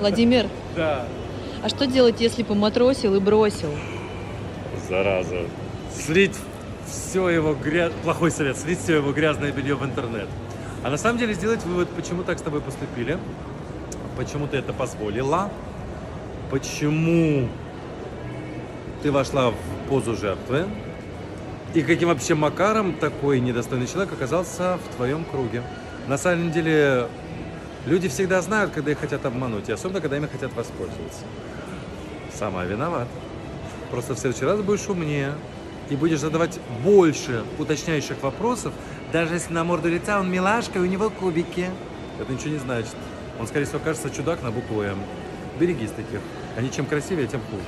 Владимир, Да. а что делать, если поматросил и бросил? Зараза. Слить все его грязь... Плохой совет. Слить все его грязное белье в интернет. А на самом деле сделать вывод, почему так с тобой поступили. Почему ты это позволила. Почему ты вошла в позу жертвы. И каким вообще макаром такой недостойный человек оказался в твоем круге. На самом деле, люди всегда знают, когда их хотят обмануть, и особенно, когда ими хотят воспользоваться. Сама виновата. Просто в следующий раз будешь умнее и будешь задавать больше уточняющих вопросов, даже если на морду лица он милашка и у него кубики. Это ничего не значит. Он, скорее всего, кажется чудак на букву М. Берегись таких. Они чем красивее, тем хуже.